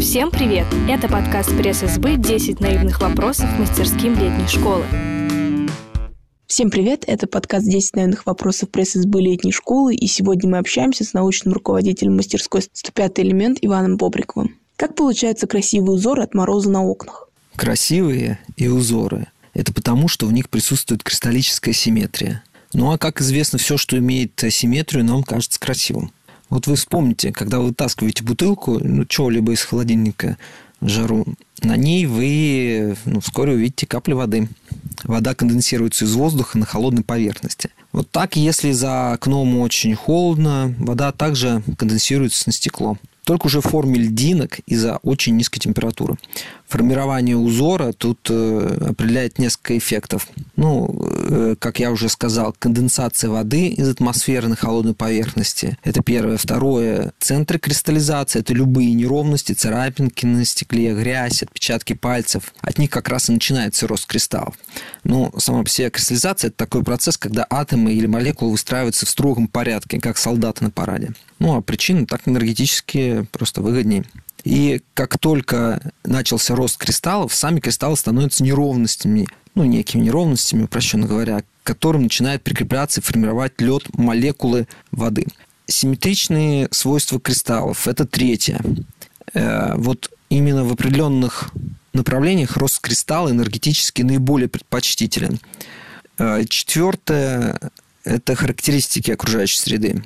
Всем привет! Это подкаст пресс-СБ «10 наивных вопросов мастерским летней школы». Всем привет! Это подкаст «10 наивных вопросов пресс-СБ летней школы», и сегодня мы общаемся с научным руководителем мастерской «105 элемент» Иваном Бобриковым. Как получается красивый узор от мороза на окнах? Красивые и узоры – это потому, что в них присутствует кристаллическая симметрия. Ну а как известно, все, что имеет симметрию, нам кажется красивым. Вот вы вспомните, когда вы вытаскиваете бутылку, ну, чего-либо из холодильника жару, на ней вы ну, вскоре увидите капли воды. Вода конденсируется из воздуха на холодной поверхности. Вот так, если за окном очень холодно, вода также конденсируется на стекло только уже в форме льдинок из-за очень низкой температуры. Формирование узора тут э, определяет несколько эффектов. Ну, э, как я уже сказал, конденсация воды из атмосферы на холодной поверхности. Это первое. Второе. Центры кристаллизации. Это любые неровности, царапинки на стекле, грязь, отпечатки пальцев. От них как раз и начинается рост кристаллов. Но сама по себе кристаллизация – это такой процесс, когда атомы или молекулы выстраиваются в строгом порядке, как солдаты на параде. Ну, а причины так энергетически просто выгоднее. И как только начался рост кристаллов, сами кристаллы становятся неровностями, ну, некими неровностями, упрощенно говоря, к которым начинает прикрепляться и формировать лед молекулы воды. Симметричные свойства кристаллов – это третье. Э, вот именно в определенных направлениях рост кристалла энергетически наиболее предпочтителен. Э, четвертое – это характеристики окружающей среды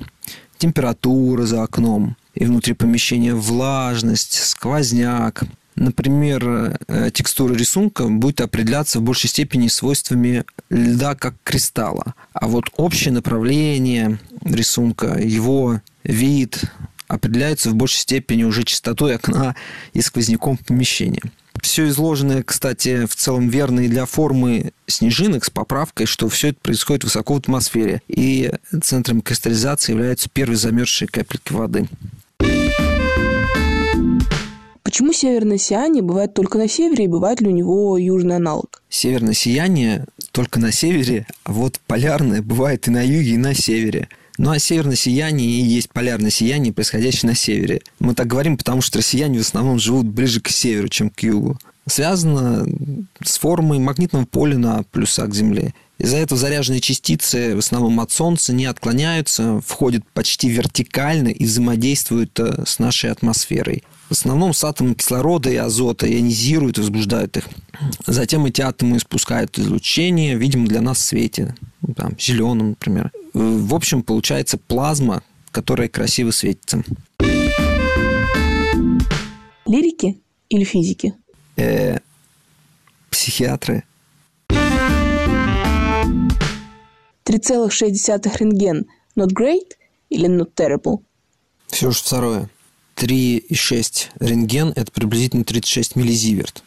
температура за окном и внутри помещения влажность, сквозняк. Например, э, текстура рисунка будет определяться в большей степени свойствами льда как кристалла. А вот общее направление рисунка, его вид определяется в большей степени уже частотой окна и сквозняком помещения. Все изложенное, кстати, в целом верно и для формы снежинок с поправкой, что все это происходит высоко в атмосфере. И центром кристаллизации являются первые замерзшие капельки воды. Почему северное сияние бывает только на севере и бывает ли у него южный аналог? Северное сияние только на севере, а вот полярное бывает и на юге, и на севере. Ну, а северное сияние и есть полярное сияние, происходящее на севере. Мы так говорим, потому что россияне в основном живут ближе к северу, чем к югу. Связано с формой магнитного поля на плюсах к Земле. Из-за этого заряженные частицы в основном от Солнца не отклоняются, входят почти вертикально и взаимодействуют э, с нашей атмосферой. В основном с атомами кислорода и азота ионизируют возбуждают их. Затем эти атомы испускают излучение, видимо, для нас в свете, там, зеленым, например. В общем, получается плазма, которая красиво светится. Лирики или физики? Э, психиатры. 3,6 рентген. Not great или not terrible? Все же второе. 3,6 рентген – это приблизительно 36 миллизиверт.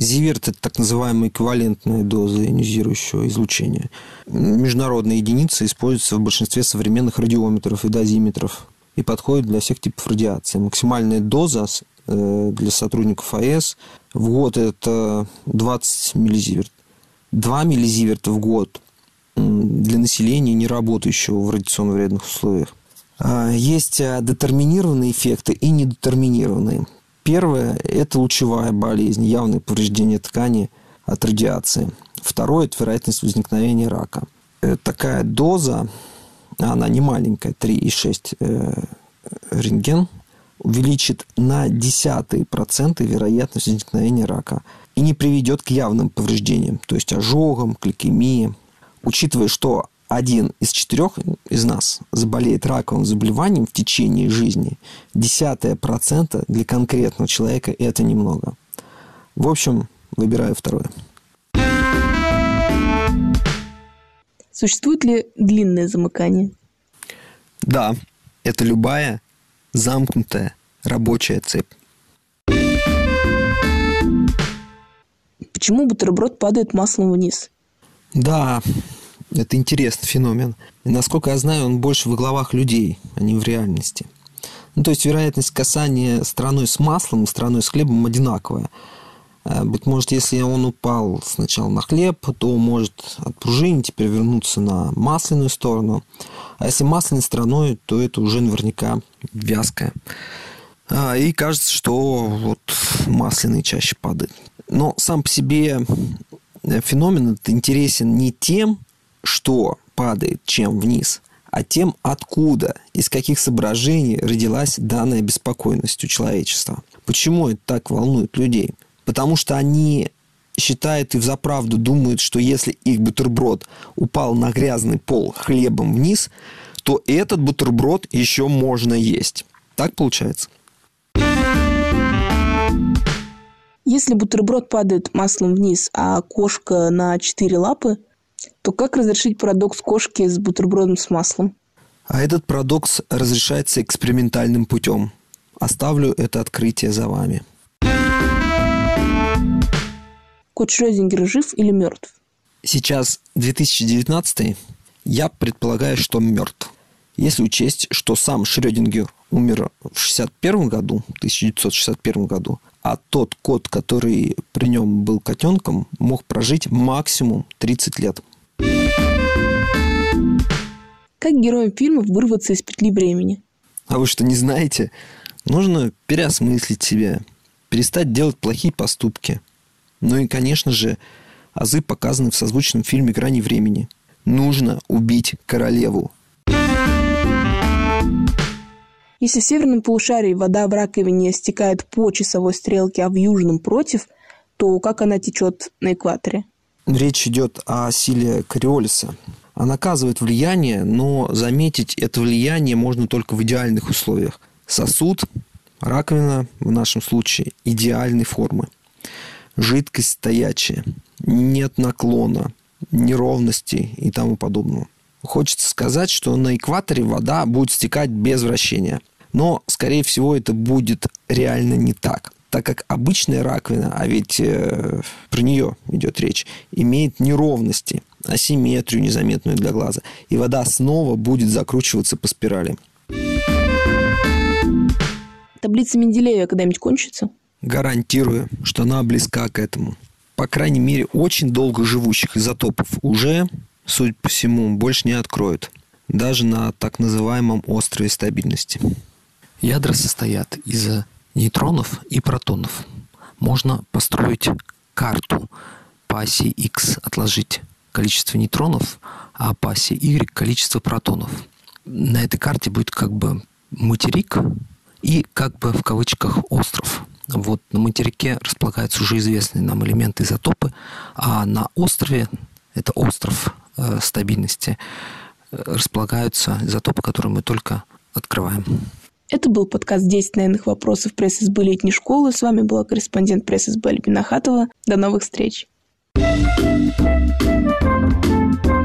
Зиверт – это так называемая эквивалентная доза ионизирующего излучения. Международная единица используется в большинстве современных радиометров и дозиметров и подходит для всех типов радиации. Максимальная доза э, для сотрудников АЭС в год – это 20 миллизиверт. 2 миллизиверта в год для населения, не работающего в радиационно вредных условиях. А, есть а, детерминированные эффекты и недетерминированные. Первое – это лучевая болезнь, явное повреждение ткани от радиации. Второе – это вероятность возникновения рака. Э, такая доза, она не маленькая, 3,6 э, рентген, увеличит на десятые проценты вероятность возникновения рака и не приведет к явным повреждениям, то есть ожогам, к. Учитывая, что один из четырех из нас заболеет раковым заболеванием в течение жизни, десятая процента для конкретного человека это немного. В общем, выбираю второе. Существует ли длинное замыкание? Да, это любая замкнутая рабочая цепь. Почему бутерброд падает маслом вниз? Да, это интересный феномен. И, насколько я знаю, он больше в головах людей, а не в реальности. Ну, то есть вероятность касания страной с маслом и страной с хлебом одинаковая. Э, быть может, если он упал сначала на хлеб, то может отпружинить и перевернуться на масляную сторону. А если масляной стороной, то это уже наверняка вязкое. А, и кажется, что вот масляный чаще падает. Но сам по себе э, феномен интересен не тем, что падает чем вниз, а тем, откуда, из каких соображений родилась данная беспокойность у человечества. Почему это так волнует людей? Потому что они считают и взаправду думают, что если их бутерброд упал на грязный пол хлебом вниз, то этот бутерброд еще можно есть. Так получается? Если бутерброд падает маслом вниз, а кошка на четыре лапы, то как разрешить парадокс кошки с бутербродом с маслом? А этот парадокс разрешается экспериментальным путем. Оставлю это открытие за вами. Кот Шрёдингер жив или мертв? Сейчас 2019 я предполагаю, что мертв. Если учесть, что сам Шрёдингер умер в 61 году, 1961 году, а тот кот, который при нем был котенком, мог прожить максимум 30 лет. Как героям фильмов вырваться из петли времени? А вы что, не знаете? Нужно переосмыслить себя, перестать делать плохие поступки. Ну и, конечно же, азы показаны в созвучном фильме «Грани времени». Нужно убить королеву. Если в северном полушарии вода в раковине стекает по часовой стрелке, а в южном против, то как она течет на экваторе? Речь идет о силе Кориолиса. Она оказывает влияние, но заметить это влияние можно только в идеальных условиях. Сосуд, раковина в нашем случае идеальной формы. Жидкость стоячая, нет наклона, неровностей и тому подобного. Хочется сказать, что на экваторе вода будет стекать без вращения. Но, скорее всего, это будет реально не так так как обычная раковина, а ведь э, про нее идет речь, имеет неровности, асимметрию незаметную для глаза, и вода снова будет закручиваться по спирали. Таблица Менделеева когда-нибудь кончится? Гарантирую, что она близка к этому. По крайней мере, очень долго живущих изотопов уже, судя по всему, больше не откроют. Даже на так называемом острове стабильности. Ядра состоят из нейтронов и протонов. Можно построить карту по оси X отложить количество нейтронов, а по оси Y количество протонов. На этой карте будет как бы материк и как бы в кавычках остров. Вот на материке располагаются уже известные нам элементы изотопы, а на острове, это остров э, стабильности, э, располагаются изотопы, которые мы только открываем. Это был подкаст «10 наивных вопросов пресс-СБ летней школы». С вами была корреспондент пресс-СБ Альбина Хатова. До новых встреч! thank you